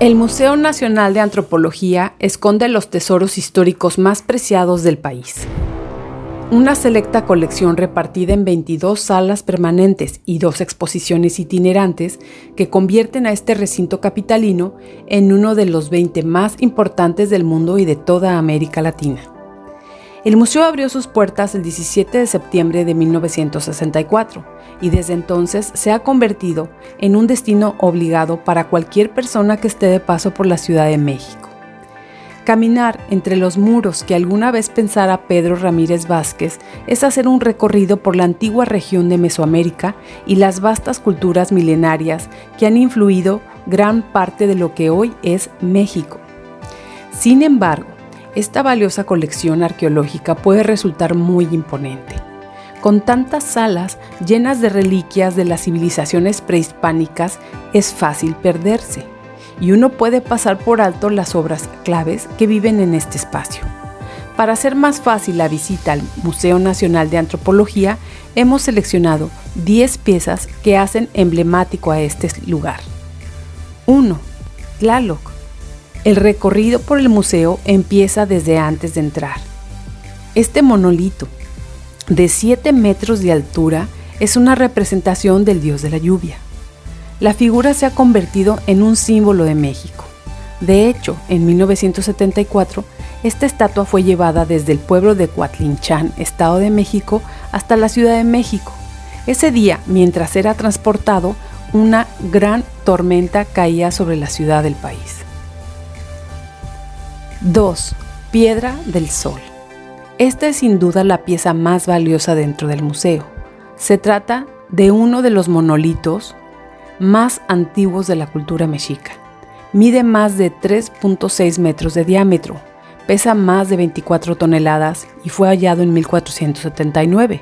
El Museo Nacional de Antropología esconde los tesoros históricos más preciados del país. Una selecta colección repartida en 22 salas permanentes y dos exposiciones itinerantes que convierten a este recinto capitalino en uno de los 20 más importantes del mundo y de toda América Latina. El museo abrió sus puertas el 17 de septiembre de 1964 y desde entonces se ha convertido en un destino obligado para cualquier persona que esté de paso por la Ciudad de México. Caminar entre los muros que alguna vez pensara Pedro Ramírez Vázquez es hacer un recorrido por la antigua región de Mesoamérica y las vastas culturas milenarias que han influido gran parte de lo que hoy es México. Sin embargo, esta valiosa colección arqueológica puede resultar muy imponente. Con tantas salas llenas de reliquias de las civilizaciones prehispánicas, es fácil perderse y uno puede pasar por alto las obras claves que viven en este espacio. Para hacer más fácil la visita al Museo Nacional de Antropología, hemos seleccionado 10 piezas que hacen emblemático a este lugar. 1. Tlaloc, el recorrido por el museo empieza desde antes de entrar. Este monolito, de 7 metros de altura, es una representación del dios de la lluvia. La figura se ha convertido en un símbolo de México. De hecho, en 1974, esta estatua fue llevada desde el pueblo de Coatlinchan, Estado de México, hasta la Ciudad de México. Ese día, mientras era transportado, una gran tormenta caía sobre la ciudad del país. 2. Piedra del Sol. Esta es sin duda la pieza más valiosa dentro del museo. Se trata de uno de los monolitos más antiguos de la cultura mexica. Mide más de 3.6 metros de diámetro, pesa más de 24 toneladas y fue hallado en 1479.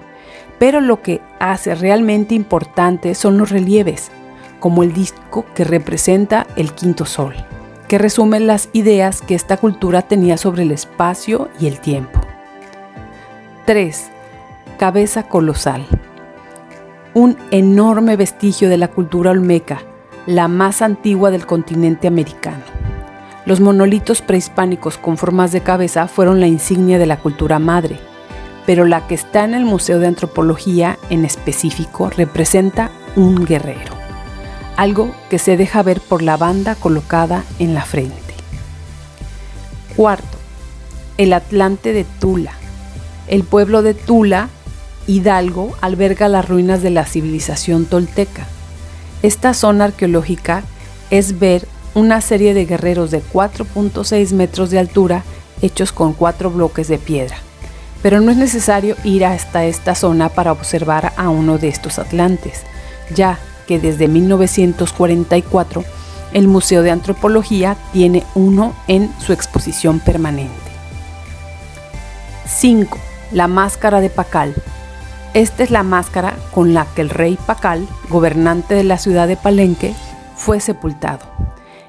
Pero lo que hace realmente importante son los relieves, como el disco que representa el quinto sol que resume las ideas que esta cultura tenía sobre el espacio y el tiempo. 3. Cabeza colosal. Un enorme vestigio de la cultura olmeca, la más antigua del continente americano. Los monolitos prehispánicos con formas de cabeza fueron la insignia de la cultura madre, pero la que está en el Museo de Antropología en específico representa un guerrero algo que se deja ver por la banda colocada en la frente. Cuarto, el Atlante de Tula. El pueblo de Tula, Hidalgo, alberga las ruinas de la civilización tolteca. Esta zona arqueológica es ver una serie de guerreros de 4.6 metros de altura hechos con cuatro bloques de piedra. Pero no es necesario ir hasta esta zona para observar a uno de estos atlantes, ya que desde 1944 el Museo de Antropología tiene uno en su exposición permanente. 5. La máscara de Pacal. Esta es la máscara con la que el rey Pacal, gobernante de la ciudad de Palenque, fue sepultado.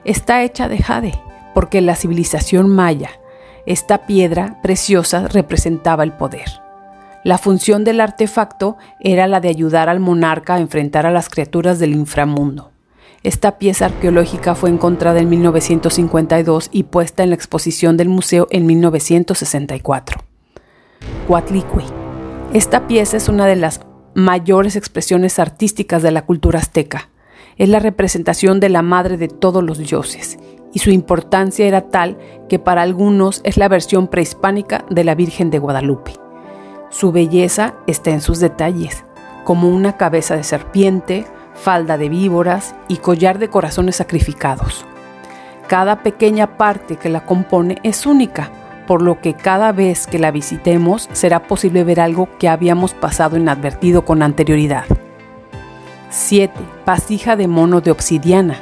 Está hecha de jade, porque la civilización maya, esta piedra preciosa representaba el poder. La función del artefacto era la de ayudar al monarca a enfrentar a las criaturas del inframundo. Esta pieza arqueológica fue encontrada en 1952 y puesta en la exposición del museo en 1964. Cuatlicue. Esta pieza es una de las mayores expresiones artísticas de la cultura azteca. Es la representación de la madre de todos los dioses, y su importancia era tal que para algunos es la versión prehispánica de la Virgen de Guadalupe. Su belleza está en sus detalles, como una cabeza de serpiente, falda de víboras y collar de corazones sacrificados. Cada pequeña parte que la compone es única, por lo que cada vez que la visitemos será posible ver algo que habíamos pasado inadvertido con anterioridad. 7. Pasija de mono de obsidiana.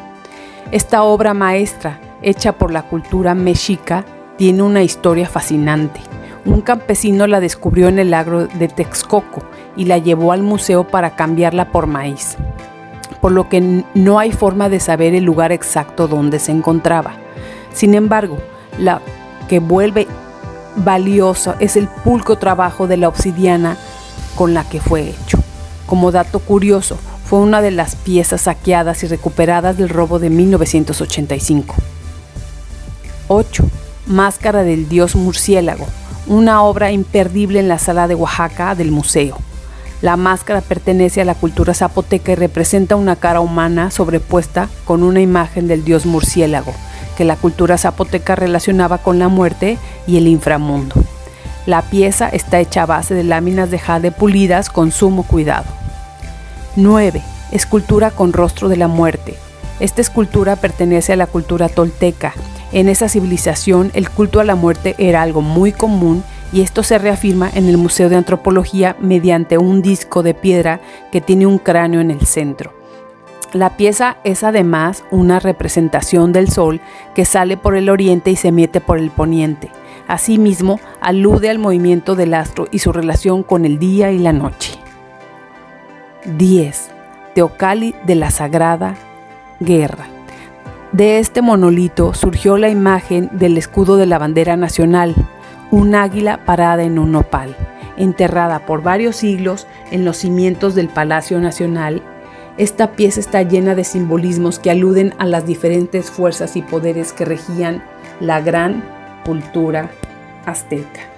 Esta obra maestra, hecha por la cultura mexica, tiene una historia fascinante un campesino la descubrió en el agro de Texcoco y la llevó al museo para cambiarla por maíz, por lo que no hay forma de saber el lugar exacto donde se encontraba. Sin embargo, la que vuelve valiosa es el pulco trabajo de la obsidiana con la que fue hecho. Como dato curioso, fue una de las piezas saqueadas y recuperadas del robo de 1985. 8. Máscara del dios murciélago, una obra imperdible en la sala de Oaxaca del museo. La máscara pertenece a la cultura zapoteca y representa una cara humana sobrepuesta con una imagen del dios murciélago, que la cultura zapoteca relacionaba con la muerte y el inframundo. La pieza está hecha a base de láminas de jade pulidas con sumo cuidado. 9. Escultura con rostro de la muerte. Esta escultura pertenece a la cultura tolteca. En esa civilización el culto a la muerte era algo muy común y esto se reafirma en el Museo de Antropología mediante un disco de piedra que tiene un cráneo en el centro. La pieza es además una representación del sol que sale por el oriente y se mete por el poniente. Asimismo, alude al movimiento del astro y su relación con el día y la noche. 10. Teocali de la Sagrada Guerra. De este monolito surgió la imagen del escudo de la bandera nacional, un águila parada en un nopal, enterrada por varios siglos en los cimientos del Palacio Nacional. Esta pieza está llena de simbolismos que aluden a las diferentes fuerzas y poderes que regían la gran cultura azteca.